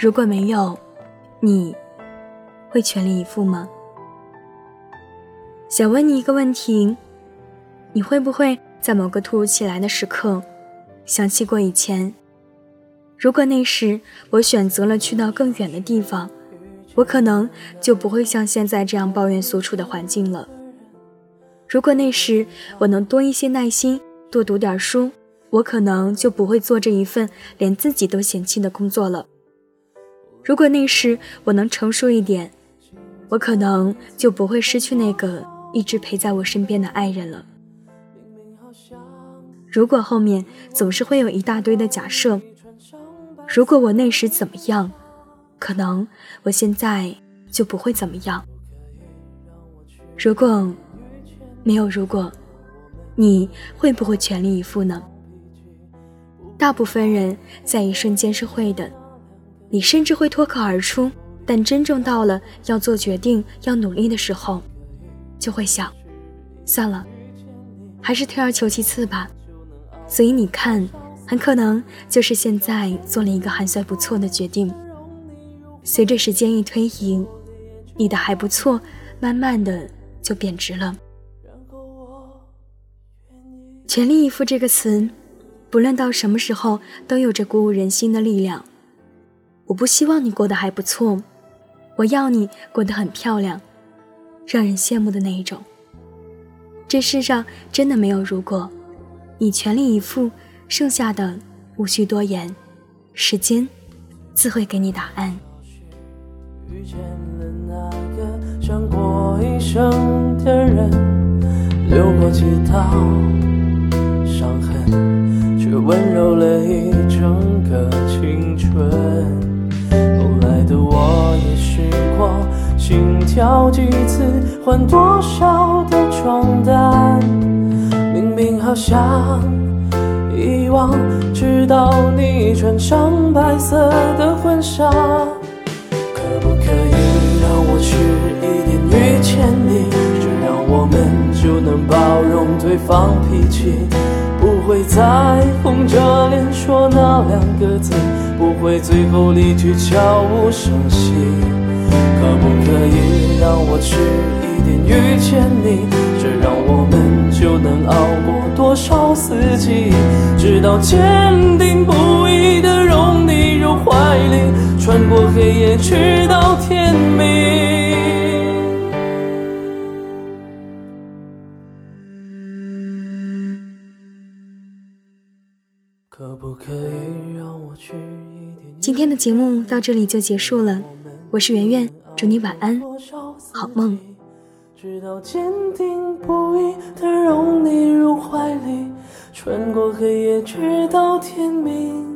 如果没有，你会全力以赴吗？想问你一个问题：你会不会在某个突如其来的时刻，想起过以前？如果那时我选择了去到更远的地方，我可能就不会像现在这样抱怨所处的环境了。如果那时我能多一些耐心，多读点书，我可能就不会做这一份连自己都嫌弃的工作了。如果那时我能成熟一点，我可能就不会失去那个一直陪在我身边的爱人了。如果后面总是会有一大堆的假设，如果我那时怎么样，可能我现在就不会怎么样。如果没有如果，你会不会全力以赴呢？大部分人在一瞬间是会的。你甚至会脱口而出，但真正到了要做决定、要努力的时候，就会想：算了，还是退而求其次吧。所以你看，很可能就是现在做了一个还算不错的决定。随着时间一推移，你的还不错，慢慢的就贬值了。全力以赴这个词，不论到什么时候，都有着鼓舞人心的力量。我不希望你过得还不错，我要你过得很漂亮，让人羡慕的那一种。这世上真的没有如果，你全力以赴，剩下的无需多言，时间自会给你答案。遇见了那个想过一生的人，流过几道伤痕，却温柔了一整个青春。跳几次换多少的床单，明明好想遗忘，直到你穿上白色的婚纱。可不可以让我迟一点遇见你？这样我们就能包容对方脾气，不会再红着脸说那两个字。不会最后离去悄无声息，可不可让我迟一点遇见你？这让我们就能熬过多少四季，直到坚定不移的拥你入怀里，穿过黑夜直到天明。可不可以让我去？今天的节目到这里就结束了，我是圆圆，祝你晚安，好梦。直到坚定不移的拥你入怀里，穿过黑夜，直到天明。